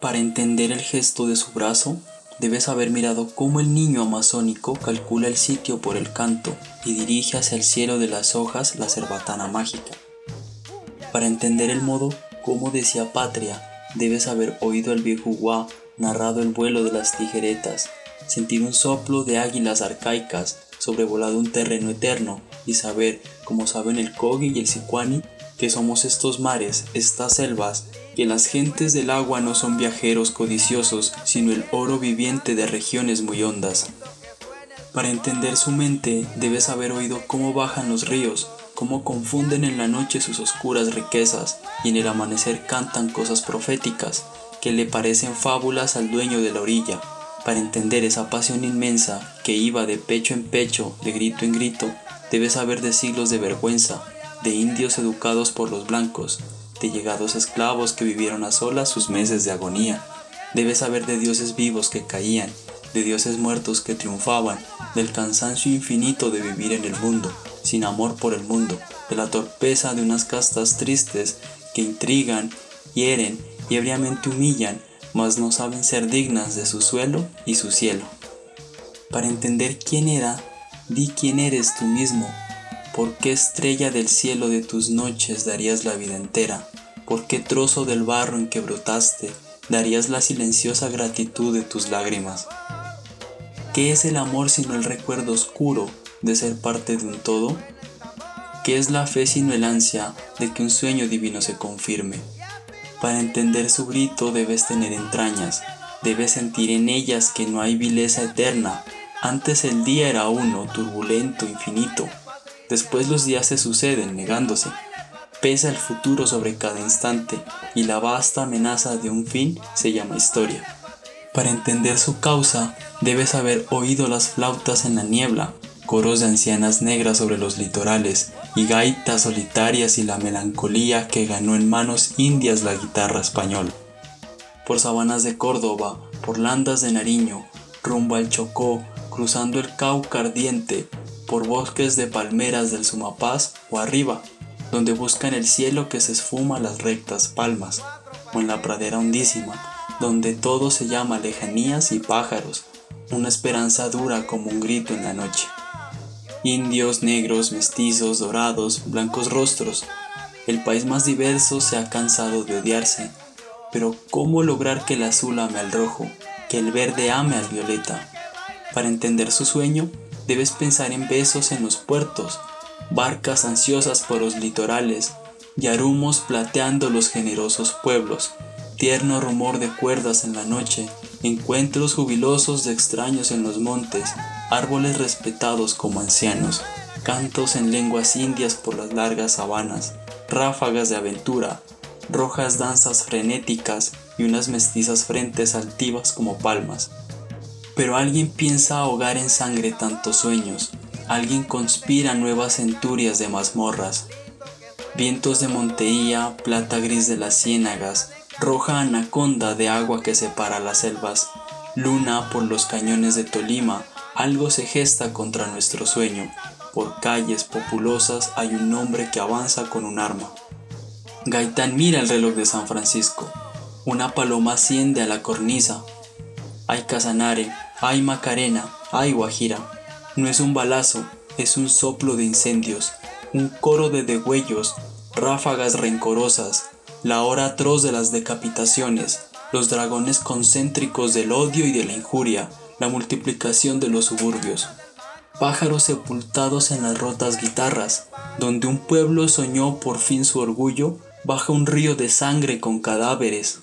Para entender el gesto de su brazo, debes haber mirado cómo el niño amazónico calcula el sitio por el canto y dirige hacia el cielo de las hojas la cerbatana mágica. Para entender el modo como decía patria, debes haber oído al viejo Guá narrado el vuelo de las tijeretas, sentir un soplo de águilas arcaicas, sobrevolado un terreno eterno y saber, como saben el Kogi y el Sicuani, que somos estos mares, estas selvas, que las gentes del agua no son viajeros codiciosos, sino el oro viviente de regiones muy hondas. Para entender su mente, debes haber oído cómo bajan los ríos, cómo confunden en la noche sus oscuras riquezas y en el amanecer cantan cosas proféticas que le parecen fábulas al dueño de la orilla. Para entender esa pasión inmensa que iba de pecho en pecho, de grito en grito, debes saber de siglos de vergüenza, de indios educados por los blancos, de llegados esclavos que vivieron a solas sus meses de agonía. Debes saber de dioses vivos que caían, de dioses muertos que triunfaban, del cansancio infinito de vivir en el mundo, sin amor por el mundo, de la torpeza de unas castas tristes que intrigan, hieren y ebriamente humillan, mas no saben ser dignas de su suelo y su cielo. Para entender quién era, di quién eres tú mismo, ¿Por qué estrella del cielo de tus noches darías la vida entera? ¿Por qué trozo del barro en que brotaste darías la silenciosa gratitud de tus lágrimas? ¿Qué es el amor sino el recuerdo oscuro de ser parte de un todo? ¿Qué es la fe sino el ansia de que un sueño divino se confirme? Para entender su grito debes tener entrañas, debes sentir en ellas que no hay vileza eterna. Antes el día era uno, turbulento, infinito, Después los días se suceden negándose. Pesa el futuro sobre cada instante y la vasta amenaza de un fin se llama historia. Para entender su causa, debes haber oído las flautas en la niebla, coros de ancianas negras sobre los litorales y gaitas solitarias y la melancolía que ganó en manos indias la guitarra española. Por sabanas de Córdoba, por landas de Nariño, rumbo al Chocó, cruzando el Cauca ardiente, por bosques de palmeras del Sumapaz o arriba, donde buscan el cielo que se esfuma las rectas palmas, o en la pradera hondísima, donde todo se llama lejanías y pájaros, una esperanza dura como un grito en la noche. Indios, negros, mestizos, dorados, blancos rostros, el país más diverso se ha cansado de odiarse, pero ¿cómo lograr que el azul ame al rojo, que el verde ame al violeta? Para entender su sueño, debes pensar en besos en los puertos, barcas ansiosas por los litorales, yarumos plateando los generosos pueblos, tierno rumor de cuerdas en la noche, encuentros jubilosos de extraños en los montes, árboles respetados como ancianos, cantos en lenguas indias por las largas sabanas, ráfagas de aventura, rojas danzas frenéticas y unas mestizas frentes altivas como palmas. Pero alguien piensa ahogar en sangre tantos sueños, alguien conspira nuevas centurias de mazmorras. Vientos de Monteía, plata gris de las ciénagas, roja anaconda de agua que separa las selvas, luna por los cañones de Tolima, algo se gesta contra nuestro sueño. Por calles populosas hay un hombre que avanza con un arma. Gaitán mira el reloj de San Francisco. Una paloma asciende a la cornisa. Hay Casanare, Ay Macarena, ay Guajira, no es un balazo, es un soplo de incendios, un coro de degüellos, ráfagas rencorosas, la hora atroz de las decapitaciones, los dragones concéntricos del odio y de la injuria, la multiplicación de los suburbios. Pájaros sepultados en las rotas guitarras, donde un pueblo soñó por fin su orgullo, baja un río de sangre con cadáveres,